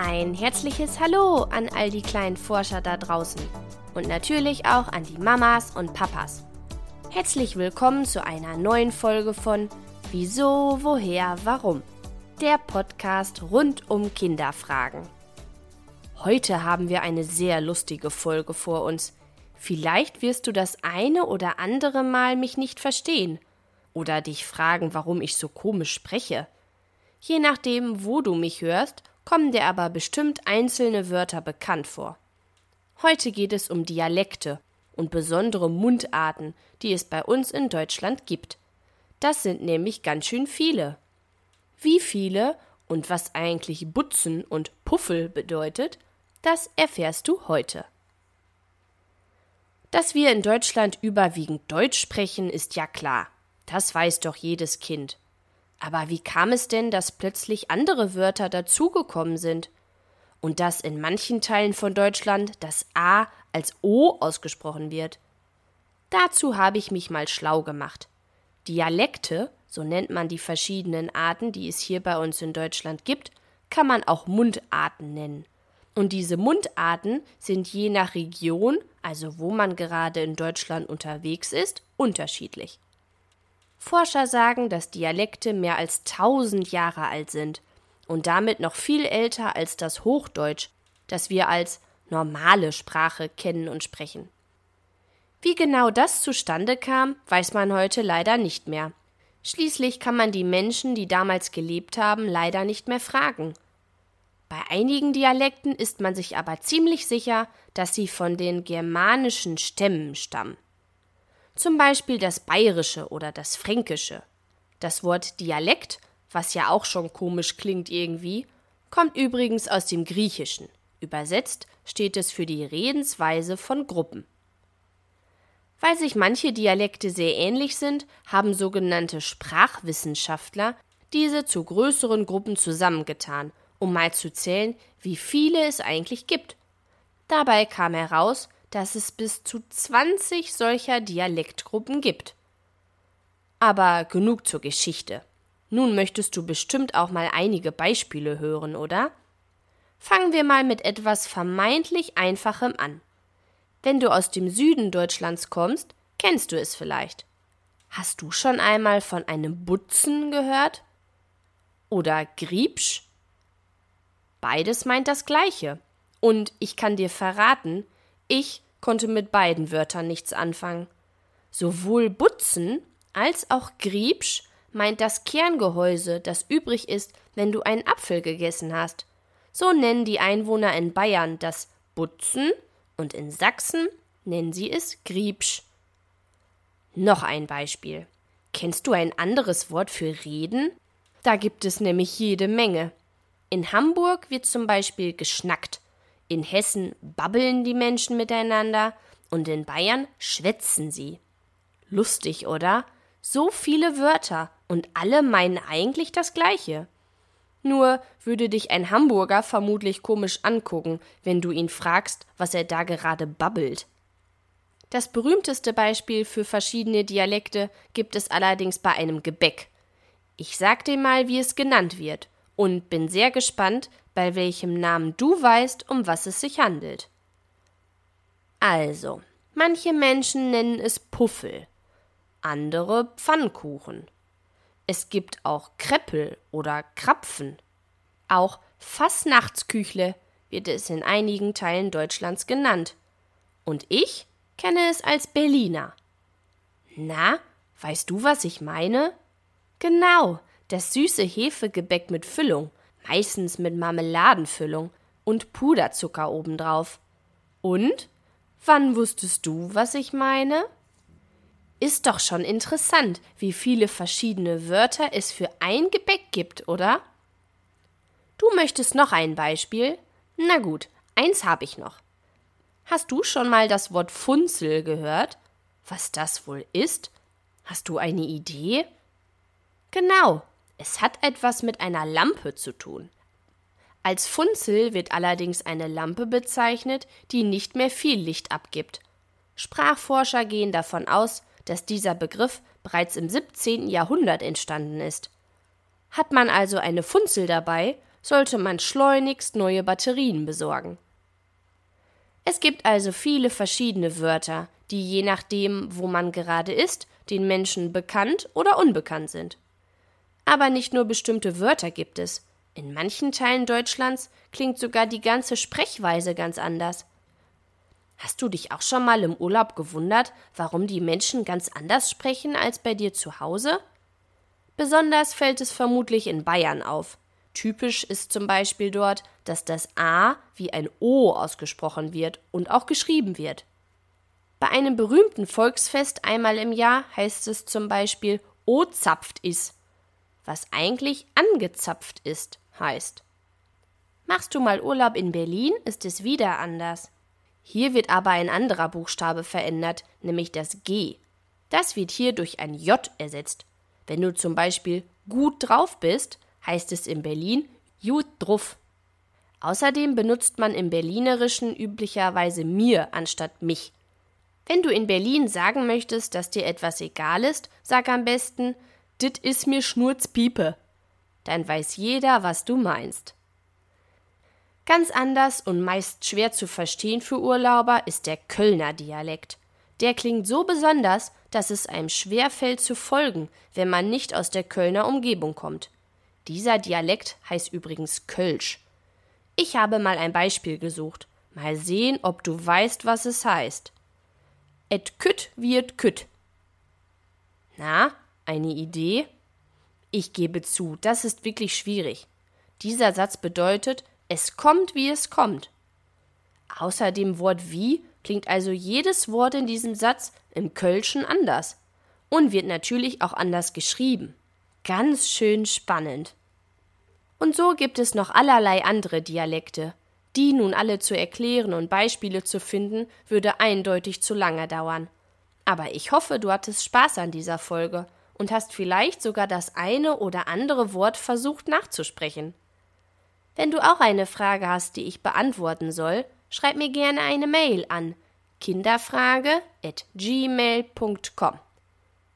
Ein herzliches Hallo an all die kleinen Forscher da draußen und natürlich auch an die Mamas und Papas. Herzlich willkommen zu einer neuen Folge von Wieso, woher, warum? Der Podcast rund um Kinderfragen. Heute haben wir eine sehr lustige Folge vor uns. Vielleicht wirst du das eine oder andere Mal mich nicht verstehen oder dich fragen, warum ich so komisch spreche. Je nachdem, wo du mich hörst, kommen dir aber bestimmt einzelne Wörter bekannt vor. Heute geht es um Dialekte und besondere Mundarten, die es bei uns in Deutschland gibt. Das sind nämlich ganz schön viele. Wie viele und was eigentlich Butzen und Puffel bedeutet, das erfährst du heute. Dass wir in Deutschland überwiegend Deutsch sprechen, ist ja klar. Das weiß doch jedes Kind. Aber wie kam es denn, dass plötzlich andere Wörter dazugekommen sind? Und dass in manchen Teilen von Deutschland das A als O ausgesprochen wird? Dazu habe ich mich mal schlau gemacht. Dialekte, so nennt man die verschiedenen Arten, die es hier bei uns in Deutschland gibt, kann man auch Mundarten nennen. Und diese Mundarten sind je nach Region, also wo man gerade in Deutschland unterwegs ist, unterschiedlich. Forscher sagen, dass Dialekte mehr als tausend Jahre alt sind und damit noch viel älter als das Hochdeutsch, das wir als normale Sprache kennen und sprechen. Wie genau das zustande kam, weiß man heute leider nicht mehr. Schließlich kann man die Menschen, die damals gelebt haben, leider nicht mehr fragen. Bei einigen Dialekten ist man sich aber ziemlich sicher, dass sie von den germanischen Stämmen stammen zum Beispiel das Bayerische oder das Fränkische. Das Wort Dialekt, was ja auch schon komisch klingt irgendwie, kommt übrigens aus dem Griechischen. Übersetzt steht es für die Redensweise von Gruppen. Weil sich manche Dialekte sehr ähnlich sind, haben sogenannte Sprachwissenschaftler diese zu größeren Gruppen zusammengetan, um mal zu zählen, wie viele es eigentlich gibt. Dabei kam heraus, dass es bis zu 20 solcher Dialektgruppen gibt. Aber genug zur Geschichte. Nun möchtest du bestimmt auch mal einige Beispiele hören, oder? Fangen wir mal mit etwas vermeintlich Einfachem an. Wenn du aus dem Süden Deutschlands kommst, kennst du es vielleicht. Hast du schon einmal von einem Butzen gehört? Oder Griebsch? Beides meint das Gleiche. Und ich kann dir verraten, ich konnte mit beiden Wörtern nichts anfangen. Sowohl Butzen als auch Griebsch meint das Kerngehäuse, das übrig ist, wenn du einen Apfel gegessen hast. So nennen die Einwohner in Bayern das Butzen und in Sachsen nennen sie es Griebsch. Noch ein Beispiel. Kennst du ein anderes Wort für reden? Da gibt es nämlich jede Menge. In Hamburg wird zum Beispiel geschnackt in Hessen babbeln die Menschen miteinander und in Bayern schwätzen sie. Lustig, oder? So viele Wörter und alle meinen eigentlich das Gleiche. Nur würde dich ein Hamburger vermutlich komisch angucken, wenn du ihn fragst, was er da gerade babbelt. Das berühmteste Beispiel für verschiedene Dialekte gibt es allerdings bei einem Gebäck. Ich sag dir mal, wie es genannt wird, und bin sehr gespannt, bei welchem Namen du weißt, um was es sich handelt. Also, manche Menschen nennen es Puffel, andere Pfannkuchen. Es gibt auch Kreppel oder Krapfen. Auch Fassnachtsküchle wird es in einigen Teilen Deutschlands genannt. Und ich kenne es als Berliner. Na, weißt du, was ich meine? Genau, das süße Hefegebäck mit Füllung, meistens mit Marmeladenfüllung und Puderzucker obendrauf. Und? Wann wusstest du, was ich meine? Ist doch schon interessant, wie viele verschiedene Wörter es für ein Gebäck gibt, oder? Du möchtest noch ein Beispiel? Na gut, eins habe ich noch. Hast du schon mal das Wort Funzel gehört? Was das wohl ist? Hast du eine Idee? Genau, es hat etwas mit einer Lampe zu tun. Als Funzel wird allerdings eine Lampe bezeichnet, die nicht mehr viel Licht abgibt. Sprachforscher gehen davon aus, dass dieser Begriff bereits im 17. Jahrhundert entstanden ist. Hat man also eine Funzel dabei, sollte man schleunigst neue Batterien besorgen. Es gibt also viele verschiedene Wörter, die je nachdem, wo man gerade ist, den Menschen bekannt oder unbekannt sind. Aber nicht nur bestimmte Wörter gibt es. In manchen Teilen Deutschlands klingt sogar die ganze Sprechweise ganz anders. Hast du dich auch schon mal im Urlaub gewundert, warum die Menschen ganz anders sprechen als bei dir zu Hause? Besonders fällt es vermutlich in Bayern auf. Typisch ist zum Beispiel dort, dass das A wie ein O ausgesprochen wird und auch geschrieben wird. Bei einem berühmten Volksfest einmal im Jahr heißt es zum Beispiel O zapft is, was eigentlich angezapft ist, heißt. Machst du mal Urlaub in Berlin, ist es wieder anders. Hier wird aber ein anderer Buchstabe verändert, nämlich das G. Das wird hier durch ein J ersetzt. Wenn du zum Beispiel gut drauf bist, heißt es in Berlin gut drauf. Außerdem benutzt man im Berlinerischen üblicherweise mir anstatt mich. Wenn du in Berlin sagen möchtest, dass dir etwas egal ist, sag am besten, dit is mir Schnurzpiepe. Dann weiß jeder, was du meinst. Ganz anders und meist schwer zu verstehen für Urlauber ist der Kölner Dialekt. Der klingt so besonders, dass es einem schwer fällt zu folgen, wenn man nicht aus der Kölner Umgebung kommt. Dieser Dialekt heißt übrigens Kölsch. Ich habe mal ein Beispiel gesucht. Mal sehen, ob du weißt, was es heißt. Et kütt wird kütt. Na, eine Idee? Ich gebe zu, das ist wirklich schwierig. Dieser Satz bedeutet, es kommt, wie es kommt. Außer dem Wort wie klingt also jedes Wort in diesem Satz im Kölschen anders und wird natürlich auch anders geschrieben. Ganz schön spannend. Und so gibt es noch allerlei andere Dialekte, die nun alle zu erklären und Beispiele zu finden, würde eindeutig zu lange dauern. Aber ich hoffe, du hattest Spaß an dieser Folge und hast vielleicht sogar das eine oder andere Wort versucht nachzusprechen. Wenn du auch eine Frage hast, die ich beantworten soll, schreib mir gerne eine Mail an kinderfrage@gmail.com.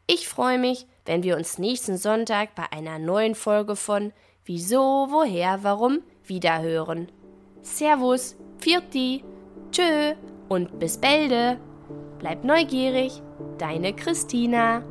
Ich freue mich, wenn wir uns nächsten Sonntag bei einer neuen Folge von Wieso, woher, warum wiederhören. Servus, Pfirti, Tschö und bis bälde. Bleib neugierig, deine Christina.